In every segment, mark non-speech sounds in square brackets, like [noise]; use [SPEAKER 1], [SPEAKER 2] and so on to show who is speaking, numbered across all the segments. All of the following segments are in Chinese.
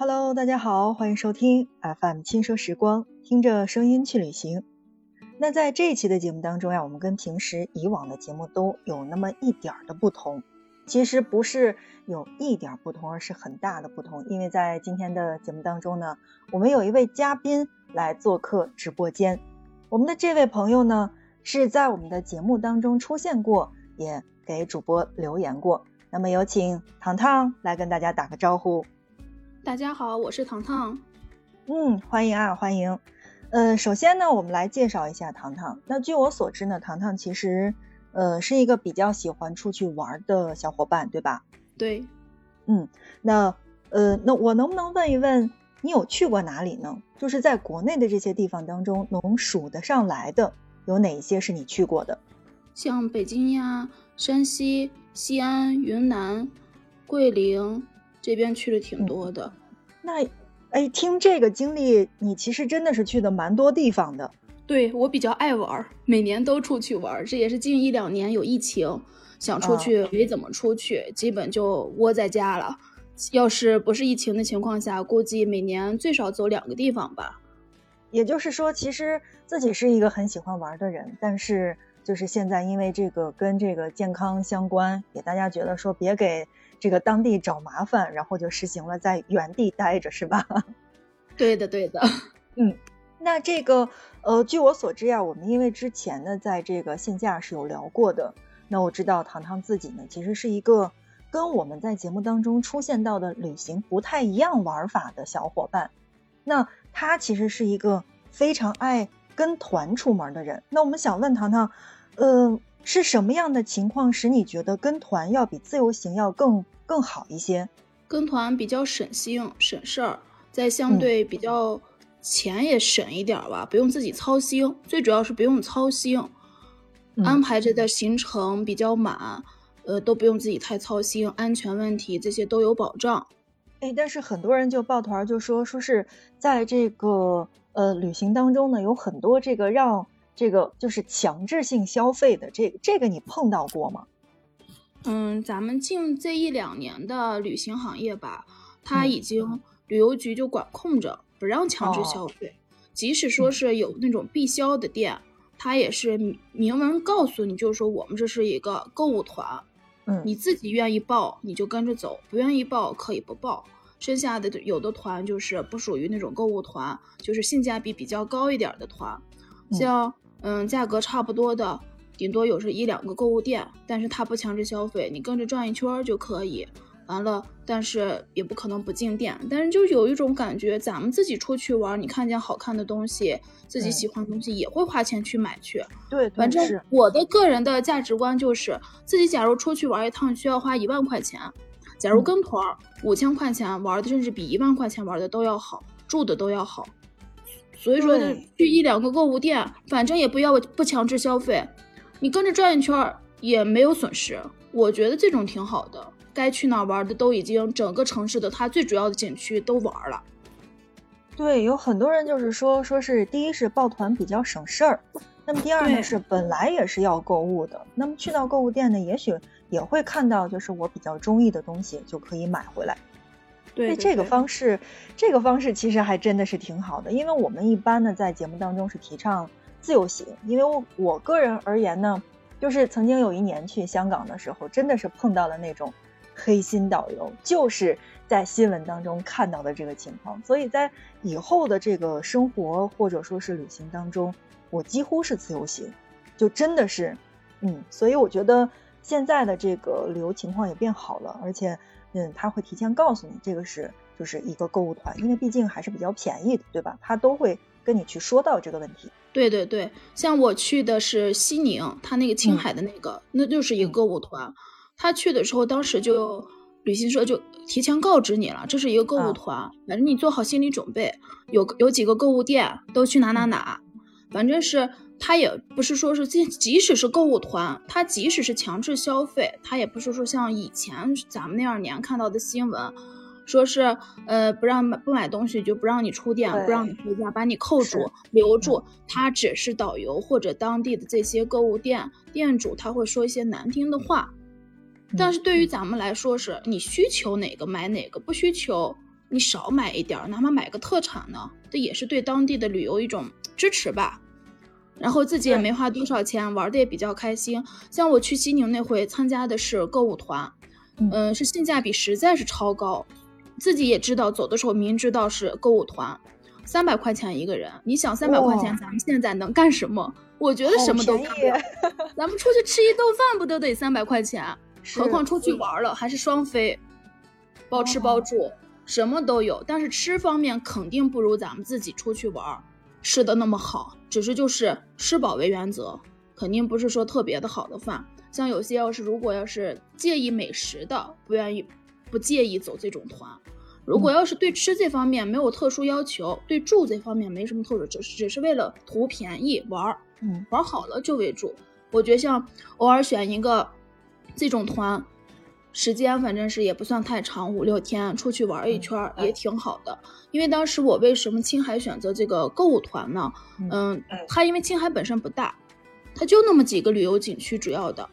[SPEAKER 1] Hello，大家好，欢迎收听 FM 轻奢时光，听着声音去旅行。那在这一期的节目当中呀，我们跟平时以往的节目都有那么一点儿的不同。其实不是有一点不同，而是很大的不同。因为在今天的节目当中呢，我们有一位嘉宾来做客直播间。我们的这位朋友呢，是在我们的节目当中出现过，也给主播留言过。那么有请糖糖来跟大家打个招呼。
[SPEAKER 2] 大家好，我是糖糖。
[SPEAKER 1] 嗯，欢迎啊，欢迎。呃，首先呢，我们来介绍一下糖糖。那据我所知呢，糖糖其实呃是一个比较喜欢出去玩的小伙伴，对吧？
[SPEAKER 2] 对。
[SPEAKER 1] 嗯，那呃，那我能不能问一问，你有去过哪里呢？就是在国内的这些地方当中，能数得上来的有哪一些是你去过的？
[SPEAKER 2] 像北京呀、山西、西安、云南、桂林。这边去的挺多的，
[SPEAKER 1] 那，哎，听这个经历，你其实真的是去的蛮多地方的。
[SPEAKER 2] 对我比较爱玩，每年都出去玩，这也是近一两年有疫情，想出去没怎么出去，基本就窝在家了。要是不是疫情的情况下，估计每年最少走两个地方吧。
[SPEAKER 1] 也就是说，其实自己是一个很喜欢玩的人，但是就是现在因为这个跟这个健康相关，给大家觉得说别给。这个当地找麻烦，然后就实行了在原地待着，是吧？[laughs]
[SPEAKER 2] 对的，对的。[laughs]
[SPEAKER 1] 嗯，那这个呃，据我所知呀，我们因为之前呢，在这个线下是有聊过的。那我知道糖糖自己呢，其实是一个跟我们在节目当中出现到的旅行不太一样玩法的小伙伴。那他其实是一个非常爱跟团出门的人。那我们想问糖糖，呃。是什么样的情况使你觉得跟团要比自由行要更更好一些？
[SPEAKER 2] 跟团比较省心省事儿，在相对比较钱也省一点吧，不用自己操心。最主要是不用操心，安排着的行程比较满，呃，都不用自己太操心，安全问题这些都有保障。
[SPEAKER 1] 哎，但是很多人就抱团就说说是在这个呃旅行当中呢，有很多这个让。这个就是强制性消费的，这个这个你碰到过吗？
[SPEAKER 2] 嗯，咱们近这一两年的旅行行业吧，它已经旅游局就管控着，不让强制消费。即使说是有那种必销的店，它也是明文告诉你，就是说我们这是一个购物团，
[SPEAKER 1] 嗯，
[SPEAKER 2] 你自己愿意报你就跟着走，不愿意报可以不报。剩下的有的团就是不属于那种购物团，就是性价比比较高一点的团，像。嗯，价格差不多的，顶多有是一两个购物店，但是它不强制消费，你跟着转一圈就可以。完了，但是也不可能不进店。但是就有一种感觉，咱们自己出去玩，你看见好看的东西，自己喜欢的东西，也会花钱去买去。
[SPEAKER 1] 对，
[SPEAKER 2] 反正我的个人的价值观就是，自己假如出去玩一趟需要花一万块钱，假如跟团五千块钱玩的，甚至比一万块钱玩的都要好，住的都要好。所以说，去一两个购物店，反正也不要不强制消费，你跟着转一圈也没有损失。我觉得这种挺好的。该去哪玩的都已经整个城市的它最主要的景区都玩了。
[SPEAKER 1] 对，有很多人就是说，说是第一是抱团比较省事儿，那么第二呢是本来也是要购物的，那么去到购物店呢，也许也会看到就是我比较中意的东西，就可以买回来。
[SPEAKER 2] 对
[SPEAKER 1] 这个方式，这个方式其实还真的是挺好的，因为我们一般呢在节目当中是提倡自由行，因为我我个人而言呢，就是曾经有一年去香港的时候，真的是碰到了那种黑心导游，就是在新闻当中看到的这个情况，所以在以后的这个生活或者说是旅行当中，我几乎是自由行，就真的是，嗯，所以我觉得现在的这个旅游情况也变好了，而且。嗯，他会提前告诉你，这个是就是一个购物团，因为毕竟还是比较便宜的，对吧？他都会跟你去说到这个问题。
[SPEAKER 2] 对对对，像我去的是西宁，他那个青海的那个，那就是一个购物团。他去的时候，当时就旅行社就提前告知你了，这是一个购物团，反正你做好心理准备，有有几个购物店都去哪哪哪，反正是。他也不是说是即即使是购物团，他即使是强制消费，他也不是说像以前咱们那二年看到的新闻，说是呃不让买不买东西就不让你出店，不让你回家，把你扣住留住。他只是导游或者当地的这些购物店店主，他会说一些难听的话。但是对于咱们来说，是你需求哪个买哪个，不需求你少买一点儿，哪怕买个特产呢，这也是对当地的旅游一种支持吧。然后自己也没花多少钱，玩的也比较开心。像我去西宁那回参加的是购物团，嗯，是性价比实在是超高。自己也知道，走的时候明知道是购物团，三百块钱一个人，你想三百块钱咱们现在能干什么？我觉得什么都干不了。[laughs] 咱们出去吃一顿饭不都得三百块钱？何况出去玩了还是双飞，包吃包住，什么都有。但是吃方面肯定不如咱们自己出去玩吃的那么好。只是就是吃饱为原则，肯定不是说特别的好的饭。像有些要是如果要是介意美食的，不愿意不介意走这种团。如果要是对吃这方面没有特殊要求，对住这方面没什么特殊，只是只是为了图便宜玩儿，嗯，玩好了就为主。我觉得像偶尔选一个这种团。时间反正是也不算太长，五六天出去玩一圈也挺好的。因为当时我为什么青海选择这个购物团呢？嗯，它因为青海本身不大，它就那么几个旅游景区，主要的。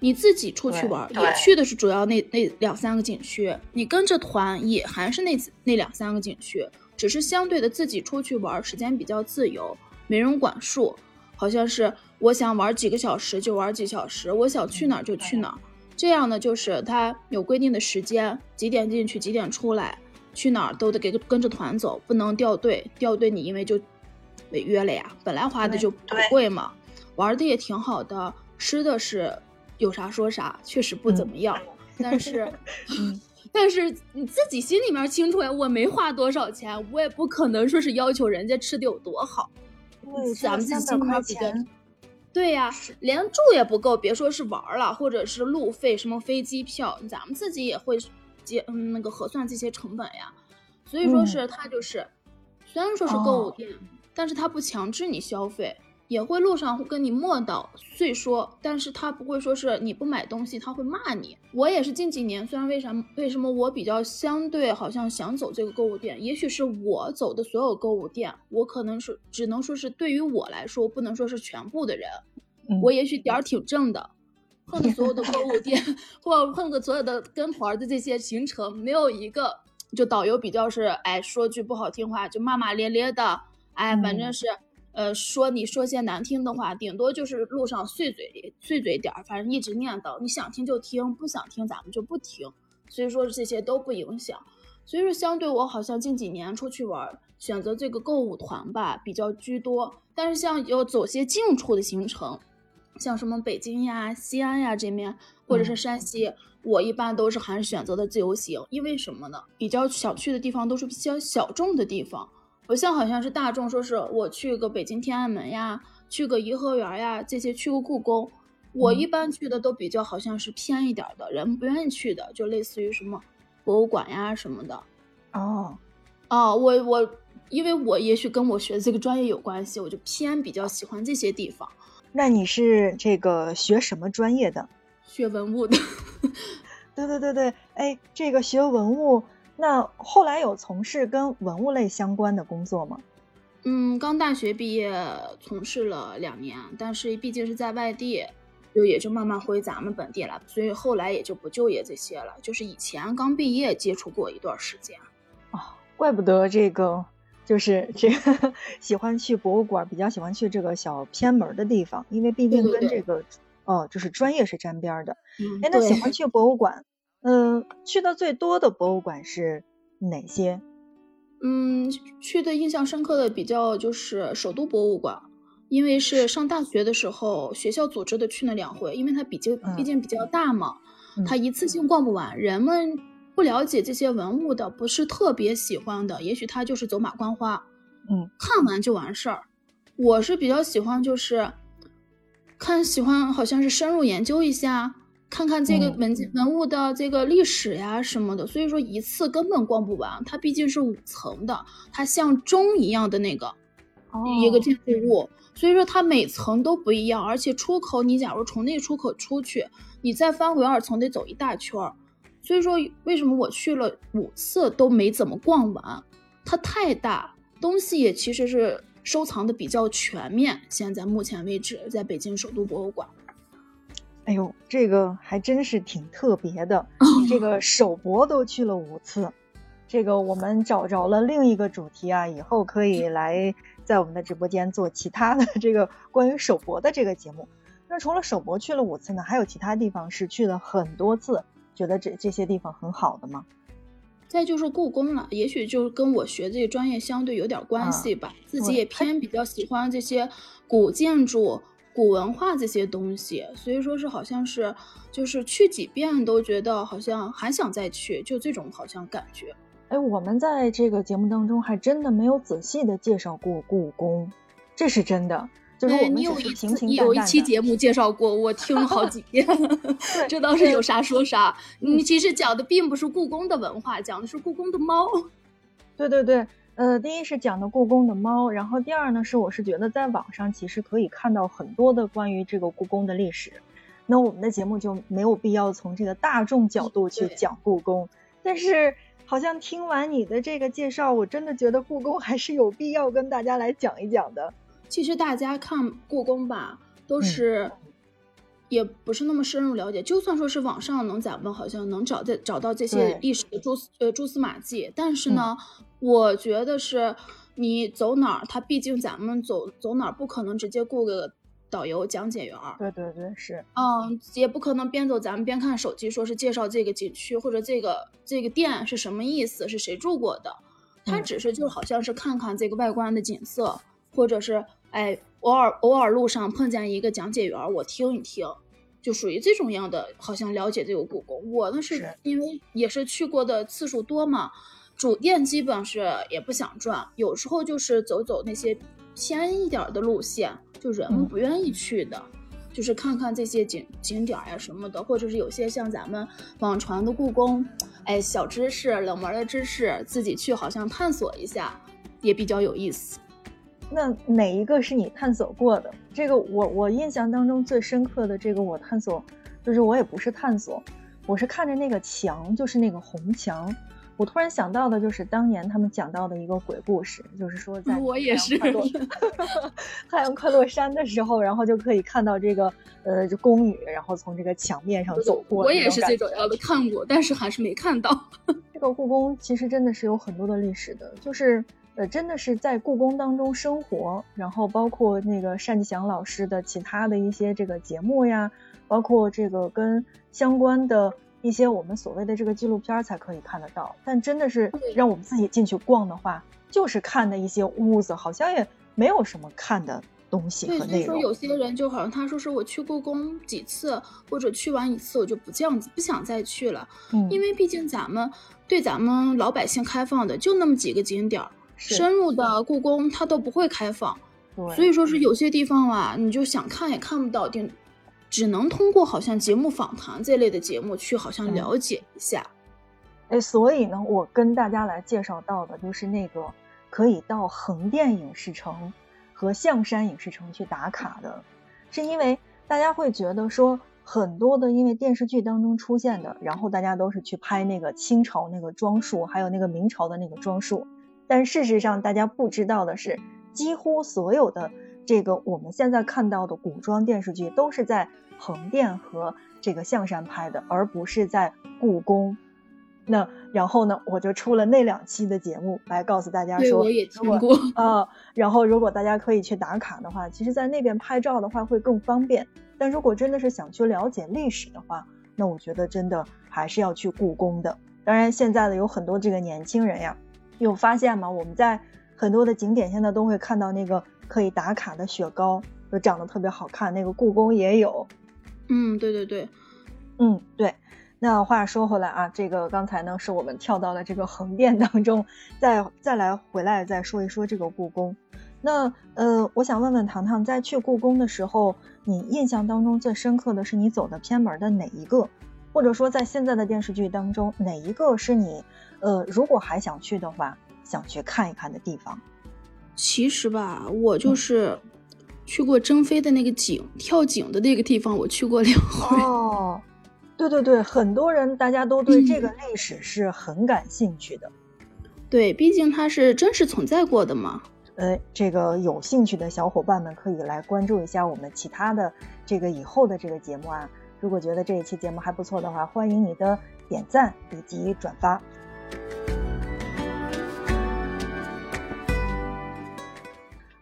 [SPEAKER 2] 你自己出去玩也去的是主要那那两三个景区，你跟着团也还是那那两三个景区，只是相对的自己出去玩时间比较自由，没人管束，好像是我想玩几个小时就玩几小时，我想去哪儿就去哪儿。这样呢，就是他有规定的时间，几点进去，几点出来，去哪儿都得给跟着团走，不能掉队。掉队你因为就违约了呀。本来花的就不贵嘛，玩的也挺好的，吃的是有啥说啥，确实不怎么样。[laughs] 但是，[laughs] 但是你自己心里面清楚呀，我没花多少钱，我也不可能说是要求人家吃的有多好。咱们自己心里面比较。对呀，连住也不够，别说是玩了，或者是路费，什么飞机票，咱们自己也会结嗯那个核算这些成本呀。所以说是他就是，虽然说是购物店，但是他不强制你消费。也会路上会跟你磨叨碎说，但是他不会说是你不买东西他会骂你。我也是近几年，虽然为啥为什么我比较相对好像想走这个购物店，也许是我走的所有购物店，我可能是只能说是对于我来说，不能说是全部的人，我也许点儿挺正的，碰的所有的购物店 [laughs] 或碰个所有的跟团的这些行程，没有一个就导游比较是哎说句不好听话就骂骂咧咧的，哎反正是。呃，说你说些难听的话，顶多就是路上碎嘴碎嘴点儿，反正一直念叨，你想听就听，不想听咱们就不听。所以说这些都不影响。所以说相对我好像近几年出去玩，选择这个购物团吧比较居多。但是像有走些近处的行程，像什么北京呀、西安呀这面，或者是山西，我一般都是还是选择的自由行。因为什么呢？比较想去的地方都是比较小众的地方。不像好像是大众说是我去个北京天安门呀，去个颐和园呀，这些去过故宫，我一般去的都比较好像是偏一点的人不愿意去的，就类似于什么博物馆呀什么的。
[SPEAKER 1] 哦，
[SPEAKER 2] 哦，我我因为我也许跟我学的这个专业有关系，我就偏比较喜欢这些地方。
[SPEAKER 1] 那你是这个学什么专业的？
[SPEAKER 2] 学文物的。[laughs]
[SPEAKER 1] 对对对对，哎，这个学文物。那后来有从事跟文物类相关的工作吗？
[SPEAKER 2] 嗯，刚大学毕业，从事了两年，但是毕竟是在外地，就也就慢慢回咱们本地了，所以后来也就不就业这些了。就是以前刚毕业接触过一段时间。
[SPEAKER 1] 哦，怪不得这个就是这个 [laughs] 喜欢去博物馆，比较喜欢去这个小偏门的地方，因为毕竟跟这个哦，就是专业是沾边的。哎，那喜欢去博物馆。嗯，去的最多的博物馆是哪些？
[SPEAKER 2] 嗯，去的印象深刻的比较就是首都博物馆，因为是上大学的时候学校组织的去那两回，因为它毕竟毕竟比较大嘛，它一次性逛不完。人们不了解这些文物的，不是特别喜欢的，也许他就是走马观花，
[SPEAKER 1] 嗯，
[SPEAKER 2] 看完就完事儿。我是比较喜欢就是看喜欢，好像是深入研究一下。看看这个文文物的这个历史呀什么的，所以说一次根本逛不完。它毕竟是五层的，它像钟一样的那个一个建筑物，所以说它每层都不一样。而且出口，你假如从那出口出去，你再翻回二层得走一大圈儿。所以说为什么我去了五次都没怎么逛完？它太大，东西也其实是收藏的比较全面。现在目前为止，在北京首都博物馆。
[SPEAKER 1] 哎呦，这个还真是挺特别的，[laughs] 这个首博都去了五次。这个我们找着了另一个主题啊，以后可以来在我们的直播间做其他的这个关于首博的这个节目。那除了首博去了五次呢，还有其他地方是去了很多次，觉得这这些地方很好的吗？
[SPEAKER 2] 再就是故宫了，也许就跟我学这个专业相对有点关系吧，自己也偏比较喜欢这些古建筑。古文化这些东西，所以说是好像是，就是去几遍都觉得好像还想再去，就这种好像感觉。
[SPEAKER 1] 哎，我们在这个节目当中还真的没有仔细的介绍过故宫，这是真的。就是我们
[SPEAKER 2] 有一次有一期节目介绍过，我听了好几遍，[laughs] 这倒是有啥说啥。你其实讲的并不是故宫的文化，讲的是故宫的猫。
[SPEAKER 1] 对对对。呃，第一是讲的故宫的猫，然后第二呢是我是觉得在网上其实可以看到很多的关于这个故宫的历史，那我们的节目就没有必要从这个大众角度去讲故宫，但是好像听完你的这个介绍，我真的觉得故宫还是有必要跟大家来讲一讲的。
[SPEAKER 2] 其实大家看故宫吧，都是。也不是那么深入了解，就算说是网上能咱们好像能找在找到这些历史的蛛丝呃蛛丝马迹，但是呢，我觉得是你走哪儿，他毕竟咱们走走哪儿不可能直接雇个导游讲解员
[SPEAKER 1] 对对对，是，
[SPEAKER 2] 嗯，也不可能边走咱们边看手机，说是介绍这个景区或者这个这个店是什么意思，是谁住过的，他只是就好像是看看这个外观的景色，或者是哎。偶尔偶尔路上碰见一个讲解员，我听一听，就属于这种样的，好像了解这个故宫。我呢是因为也是去过的次数多嘛，主店基本是也不想转，有时候就是走走那些偏一点的路线，就人不愿意去的，就是看看这些景景点呀什么的，或者是有些像咱们网传的故宫，哎，小知识、冷门的知识，自己去好像探索一下，也比较有意思。
[SPEAKER 1] 那哪一个是你探索过的？这个我我印象当中最深刻的这个我探索，就是我也不是探索，我是看着那个墙，就是那个红墙，我突然想到的就是当年他们讲到的一个鬼故事，就是说在
[SPEAKER 2] 我也是 [laughs]
[SPEAKER 1] 太阳快落山的时候，然后就可以看到这个呃宫女，然后从这个墙面上走过。
[SPEAKER 2] 我也是最主要的看过，但是还是没看到。[laughs]
[SPEAKER 1] 这个故宫其实真的是有很多的历史的，就是。呃，真的是在故宫当中生活，然后包括那个单霁翔老师的其他的一些这个节目呀，包括这个跟相关的一些我们所谓的这个纪录片才可以看得到。但真的是让我们自己进去逛的话，就是看的一些屋子，好像也没有什么看的东西和内容。
[SPEAKER 2] 说有些人就好像他说是我去故宫几次，或者去完一次我就不这样子不想再去了，嗯，因为毕竟咱们对咱们老百姓开放的就那么几个景点儿。深入的故宫它都不会开放，所以说是有些地方啊，你就想看也看不到，顶只能通过好像节目访谈这类的节目去好像了解一下。
[SPEAKER 1] 哎，所以呢，我跟大家来介绍到的就是那个可以到横店影视城和象山影视城去打卡的，是因为大家会觉得说很多的因为电视剧当中出现的，然后大家都是去拍那个清朝那个装束，还有那个明朝的那个装束。但事实上，大家不知道的是，几乎所有的这个我们现在看到的古装电视剧都是在横店和这个象山拍的，而不是在故宫。那然后呢，我就出了那两期的节目来告诉大家说，
[SPEAKER 2] 我也听过
[SPEAKER 1] 啊。然后如果大家可以去打卡的话，其实在那边拍照的话会更方便。但如果真的是想去了解历史的话，那我觉得真的还是要去故宫的。当然，现在的有很多这个年轻人呀。有发现吗？我们在很多的景点现在都会看到那个可以打卡的雪糕，就长得特别好看。那个故宫也有。
[SPEAKER 2] 嗯，对对对，
[SPEAKER 1] 嗯对。那话说回来啊，这个刚才呢是我们跳到了这个横店当中，再再来回来再说一说这个故宫。那呃，我想问问糖糖，在去故宫的时候，你印象当中最深刻的是你走的偏门的哪一个？或者说在现在的电视剧当中，哪一个是你？呃，如果还想去的话，想去看一看的地方，
[SPEAKER 2] 其实吧，我就是去过征飞的那个井，跳井的那个地方，我去过两回。
[SPEAKER 1] 哦，对对对，很多人大家都对这个历史是很感兴趣的。
[SPEAKER 2] 对，毕竟它是真实存在过的嘛。
[SPEAKER 1] 呃，这个有兴趣的小伙伴们可以来关注一下我们其他的这个以后的这个节目啊。如果觉得这一期节目还不错的话欢迎你的点赞以及转发。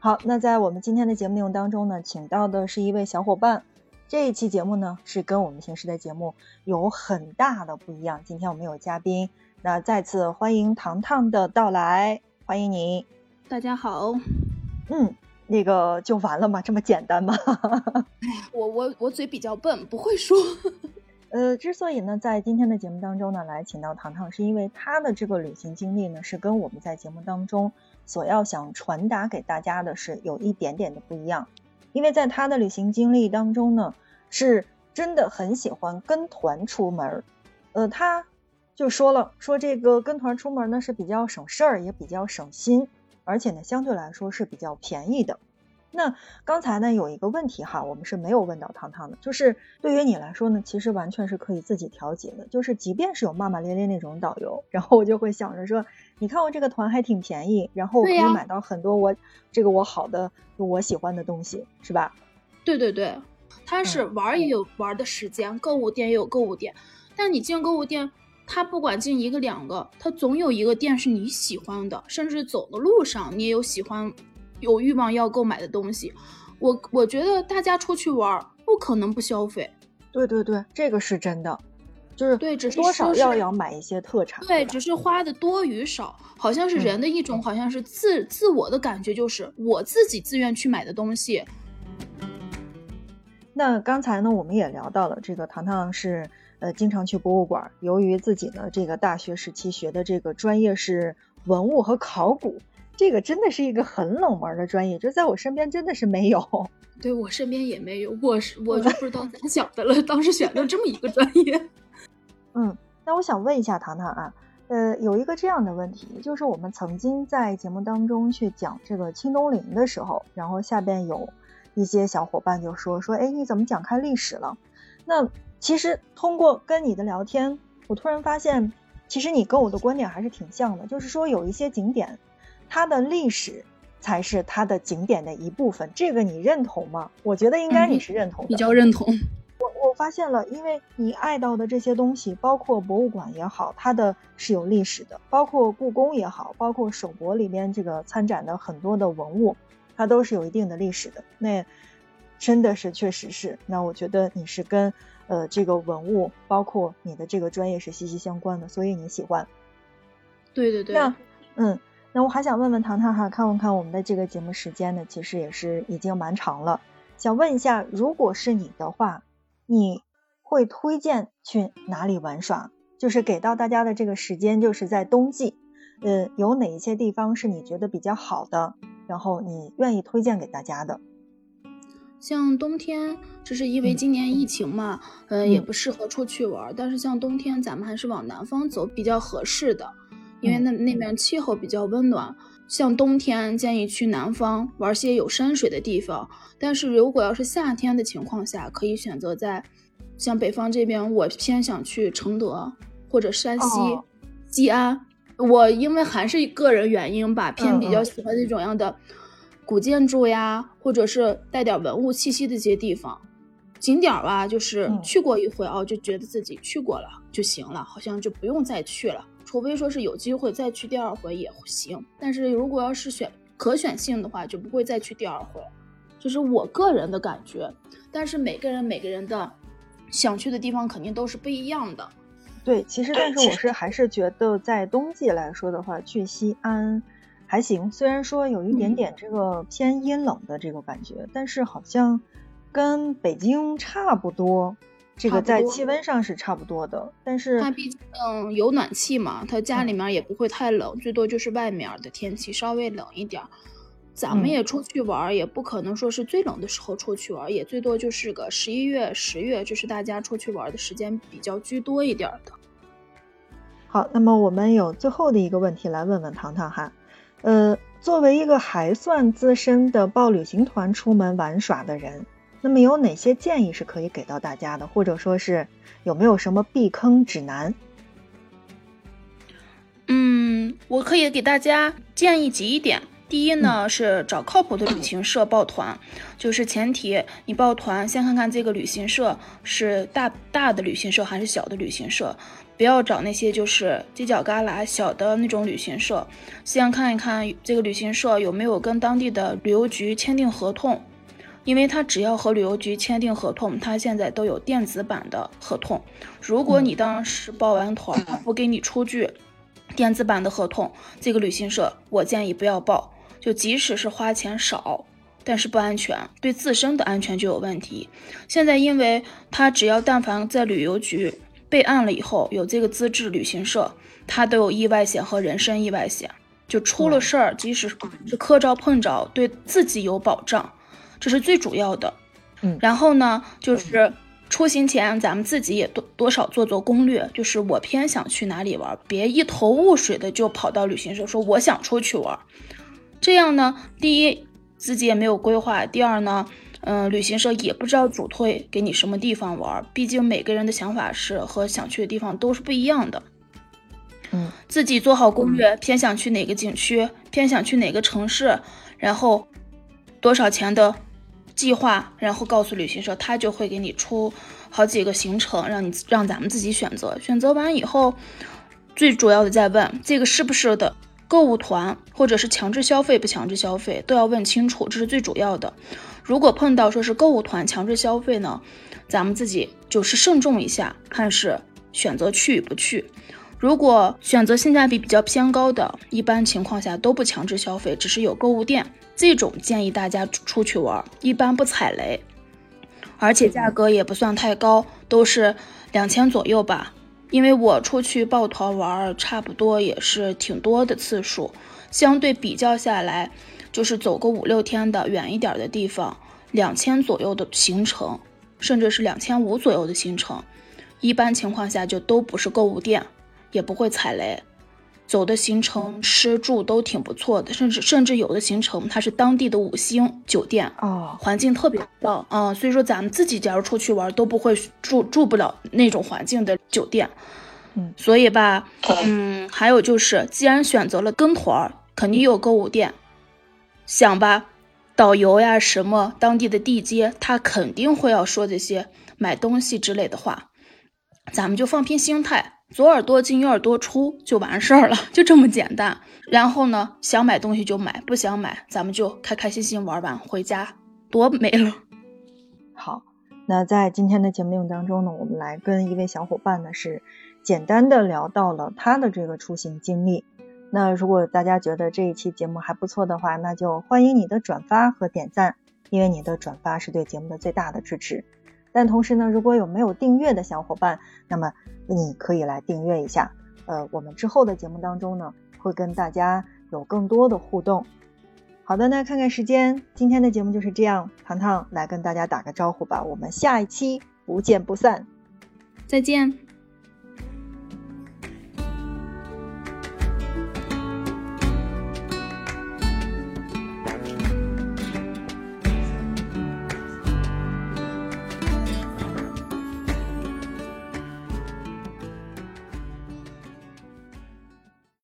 [SPEAKER 1] 好那在我们今天的节目内容当中呢请到的是一位小伙伴。这一期节目呢是跟我们平时的节目有很大的不一样。今天我们有嘉宾那再次欢迎糖糖的到来欢迎你。
[SPEAKER 2] 大家好。
[SPEAKER 1] 嗯那个就完了吗？这么简单吗？[laughs]
[SPEAKER 2] 哎呀，我我我嘴比较笨，不会说。[laughs]
[SPEAKER 1] 呃，之所以呢，在今天的节目当中呢，来请到糖糖，是因为他的这个旅行经历呢，是跟我们在节目当中所要想传达给大家的是有一点点的不一样。因为在他的旅行经历当中呢，是真的很喜欢跟团出门。呃，他就说了，说这个跟团出门呢是比较省事儿，也比较省心，而且呢，相对来说是比较便宜的。那刚才呢有一个问题哈，我们是没有问到糖糖的，就是对于你来说呢，其实完全是可以自己调节的，就是即便是有骂骂咧咧那种导游，然后我就会想着说，你看我这个团还挺便宜，然后我可以买到很多我这个我好的我喜欢的东西，是吧？
[SPEAKER 2] 对对对，他是玩也有玩的时间，购物店也有购物店，但你进购物店，他不管进一个两个，他总有一个店是你喜欢的，甚至走的路上你也有喜欢。有欲望要购买的东西，我我觉得大家出去玩不可能不消费。
[SPEAKER 1] 对对对，这个是真的，就是
[SPEAKER 2] 对，只是
[SPEAKER 1] 多少要要买一些特产。
[SPEAKER 2] 对，只是花的多与少，好像是人的一种，好像是自自我的感觉，就是我自己自愿去买的东西。
[SPEAKER 1] 那刚才呢，我们也聊到了这个糖糖是呃经常去博物馆，由于自己呢这个大学时期学的这个专业是文物和考古。这个真的是一个很冷门的专业，就在我身边真的是没有。[laughs]
[SPEAKER 2] 对我身边也没有，我是我就不知道咋想的了，当时选了这么一个专业。[laughs]
[SPEAKER 1] 嗯，那我想问一下糖糖啊，呃，有一个这样的问题，就是我们曾经在节目当中去讲这个清东陵的时候，然后下边有一些小伙伴就说说，哎，你怎么讲开历史了？那其实通过跟你的聊天，我突然发现，其实你跟我的观点还是挺像的，就是说有一些景点。它的历史才是它的景点的一部分，这个你认同吗？我觉得应该你是认同的，
[SPEAKER 2] 比较认同。
[SPEAKER 1] 我我发现了，因为你爱到的这些东西，包括博物馆也好，它的是有历史的；包括故宫也好，包括首博里边这个参展的很多的文物，它都是有一定的历史的。那真的是确实是。那我觉得你是跟呃这个文物，包括你的这个专业是息息相关的，所以你喜欢。
[SPEAKER 2] 对对对。
[SPEAKER 1] 那嗯。那我还想问问糖糖哈，看不看我们的这个节目时间呢？其实也是已经蛮长了。想问一下，如果是你的话，你会推荐去哪里玩耍？就是给到大家的这个时间，就是在冬季，呃，有哪一些地方是你觉得比较好的？然后你愿意推荐给大家的？
[SPEAKER 2] 像冬天，这是因为今年疫情嘛，呃，也不适合出去玩。但是像冬天，咱们还是往南方走比较合适的。因为那那边气候比较温暖，像冬天建议去南方玩些有山水的地方。但是如果要是夏天的情况下，可以选择在像北方这边，我偏想去承德或者山西西安。我因为还是个人原因吧，偏比较喜欢那种样的古建筑呀，或者是带点文物气息的这些地方。景点儿吧，就是去过一回哦，就觉得自己去过了就行了，好像就不用再去了。除非说是有机会再去第二回也行，但是如果要是选可选性的话，就不会再去第二回。就是我个人的感觉，但是每个人每个人的想去的地方肯定都是不一样的。
[SPEAKER 1] 对，其实但是我是还是觉得在冬季来说的话，去西安还行，虽然说有一点点这个偏阴冷的这个感觉，但是好像跟北京差不多。这个在气温上是差不多的，但是
[SPEAKER 2] 它毕竟有暖气嘛，它家里面也不会太冷，最多就是外面的天气稍微冷一点。咱们也出去玩，也不可能说是最冷的时候出去玩，也最多就是个十一月、十月，这是大家出去玩的时间比较居多一点的。
[SPEAKER 1] 好，那么我们有最后的一个问题来问问糖糖哈，呃，作为一个还算资深的报旅行团出门玩耍的人。那么有哪些建议是可以给到大家的，或者说是有没有什么避坑指南？
[SPEAKER 2] 嗯，我可以给大家建议几点。第一呢是找靠谱的旅行社报团，就是前提你报团先看看这个旅行社是大大的旅行社还是小的旅行社，不要找那些就是犄角旮旯小的那种旅行社，先看一看这个旅行社有没有跟当地的旅游局签订合同。因为他只要和旅游局签订合同，他现在都有电子版的合同。如果你当时报完团不给你出具电子版的合同，这个旅行社我建议不要报。就即使是花钱少，但是不安全，对自身的安全就有问题。现在因为他只要但凡在旅游局备案了以后有这个资质，旅行社他都有意外险和人身意外险，就出了事儿，即使是磕着碰着，对自己有保障。这是最主要的，
[SPEAKER 1] 嗯，
[SPEAKER 2] 然后呢，就是出行前咱们自己也多多少做做攻略，就是我偏想去哪里玩，别一头雾水的就跑到旅行社说我想出去玩，这样呢，第一自己也没有规划，第二呢，嗯，旅行社也不知道主推给你什么地方玩，毕竟每个人的想法是和想去的地方都是不一样的，
[SPEAKER 1] 嗯，
[SPEAKER 2] 自己做好攻略，偏想去哪个景区，偏想去哪个城市，然后多少钱的。计划，然后告诉旅行社，他就会给你出好几个行程，让你让咱们自己选择。选择完以后，最主要的再问这个是不是的购物团，或者是强制消费不强制消费，都要问清楚，这是最主要的。如果碰到说是购物团强制消费呢，咱们自己就是慎重一下，看是选择去与不去。如果选择性价比比较偏高的，一般情况下都不强制消费，只是有购物店。这种建议大家出去玩，一般不踩雷，而且价格也不算太高，都是两千左右吧。因为我出去抱团玩，差不多也是挺多的次数，相对比较下来，就是走个五六天的远一点的地方，两千左右的行程，甚至是两千五左右的行程，一般情况下就都不是购物店，也不会踩雷。走的行程吃住都挺不错的，甚至甚至有的行程它是当地的五星酒店
[SPEAKER 1] 哦，
[SPEAKER 2] 环境特别棒啊，所以说咱们自己假如出去玩都不会住住不了那种环境的酒店，
[SPEAKER 1] 嗯，
[SPEAKER 2] 所以吧，嗯，还有就是既然选择了跟团，肯定有购物店，想吧，导游呀什么当地的地接，他肯定会要说这些买东西之类的话，咱们就放平心态。左耳朵进右耳朵出就完事儿了，就这么简单。然后呢，想买东西就买，不想买咱们就开开心心玩完回家，多美了。[laughs]
[SPEAKER 1] 好，那在今天的节目当中呢，我们来跟一位小伙伴呢是简单的聊到了他的这个出行经历。那如果大家觉得这一期节目还不错的话，那就欢迎你的转发和点赞，因为你的转发是对节目的最大的支持。但同时呢，如果有没有订阅的小伙伴，那么你可以来订阅一下。呃，我们之后的节目当中呢，会跟大家有更多的互动。好的，那看看时间，今天的节目就是这样。糖糖来跟大家打个招呼吧，我们下一期不见不散，
[SPEAKER 2] 再见。